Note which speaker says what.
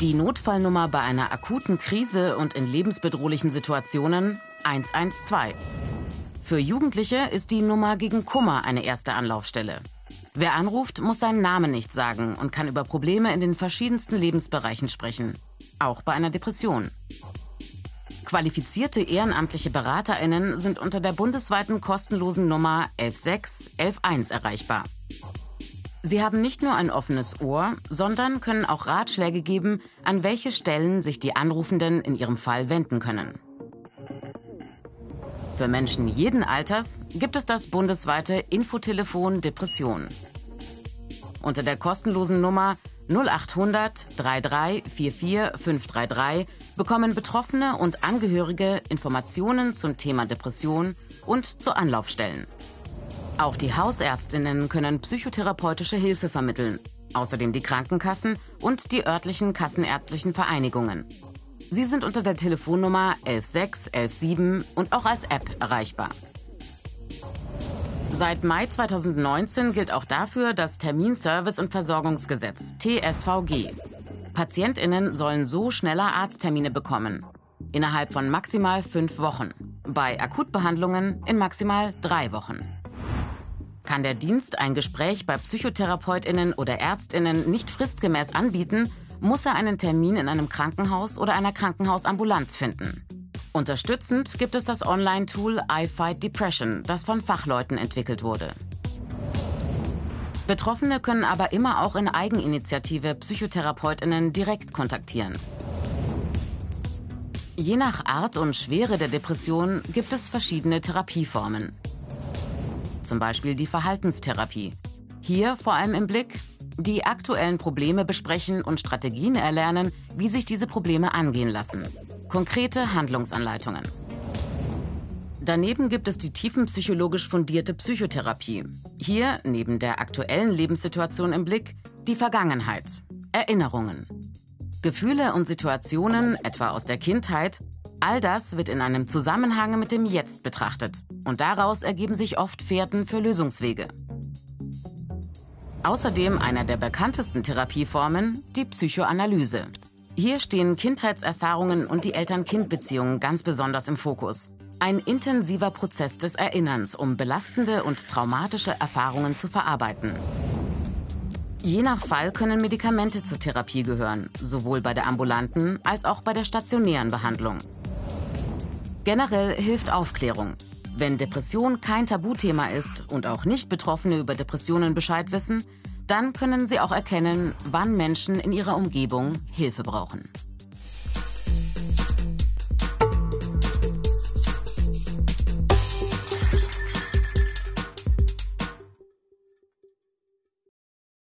Speaker 1: Die Notfallnummer bei einer akuten Krise und in lebensbedrohlichen Situationen 112. Für Jugendliche ist die Nummer gegen Kummer eine erste Anlaufstelle. Wer anruft, muss seinen Namen nicht sagen und kann über Probleme in den verschiedensten Lebensbereichen sprechen. Auch bei einer Depression. Qualifizierte ehrenamtliche BeraterInnen sind unter der bundesweiten kostenlosen Nummer 116 111 erreichbar. Sie haben nicht nur ein offenes Ohr, sondern können auch Ratschläge geben, an welche Stellen sich die Anrufenden in ihrem Fall wenden können. Für Menschen jeden Alters gibt es das bundesweite Infotelefon Depression. Unter der kostenlosen Nummer 0800 3344 533 bekommen Betroffene und Angehörige Informationen zum Thema Depression und zu Anlaufstellen. Auch die Hausärztinnen können psychotherapeutische Hilfe vermitteln, außerdem die Krankenkassen und die örtlichen kassenärztlichen Vereinigungen. Sie sind unter der Telefonnummer 116 117 und auch als App erreichbar. Seit Mai 2019 gilt auch dafür das Terminservice- und Versorgungsgesetz TSVG. Patientinnen sollen so schneller Arzttermine bekommen. Innerhalb von maximal fünf Wochen. Bei Akutbehandlungen in maximal drei Wochen. Kann der Dienst ein Gespräch bei Psychotherapeutinnen oder Ärztinnen nicht fristgemäß anbieten, muss er einen Termin in einem Krankenhaus oder einer Krankenhausambulanz finden. Unterstützend gibt es das Online-Tool I Fight Depression, das von Fachleuten entwickelt wurde. Betroffene können aber immer auch in Eigeninitiative Psychotherapeutinnen direkt kontaktieren. Je nach Art und Schwere der Depression gibt es verschiedene Therapieformen. Zum Beispiel die Verhaltenstherapie. Hier vor allem im Blick die aktuellen Probleme besprechen und Strategien erlernen, wie sich diese Probleme angehen lassen. Konkrete Handlungsanleitungen. Daneben gibt es die tiefenpsychologisch fundierte Psychotherapie. Hier, neben der aktuellen Lebenssituation im Blick, die Vergangenheit, Erinnerungen. Gefühle und Situationen, etwa aus der Kindheit, all das wird in einem Zusammenhang mit dem Jetzt betrachtet. Und daraus ergeben sich oft Fährten für Lösungswege. Außerdem einer der bekanntesten Therapieformen, die Psychoanalyse. Hier stehen Kindheitserfahrungen und die Eltern-Kind-Beziehungen ganz besonders im Fokus. Ein intensiver Prozess des Erinnerns, um belastende und traumatische Erfahrungen zu verarbeiten. Je nach Fall können Medikamente zur Therapie gehören, sowohl bei der ambulanten als auch bei der stationären Behandlung. Generell hilft Aufklärung. Wenn Depression kein Tabuthema ist und auch Nicht-Betroffene über Depressionen Bescheid wissen, dann können sie auch erkennen, wann Menschen in ihrer Umgebung Hilfe brauchen.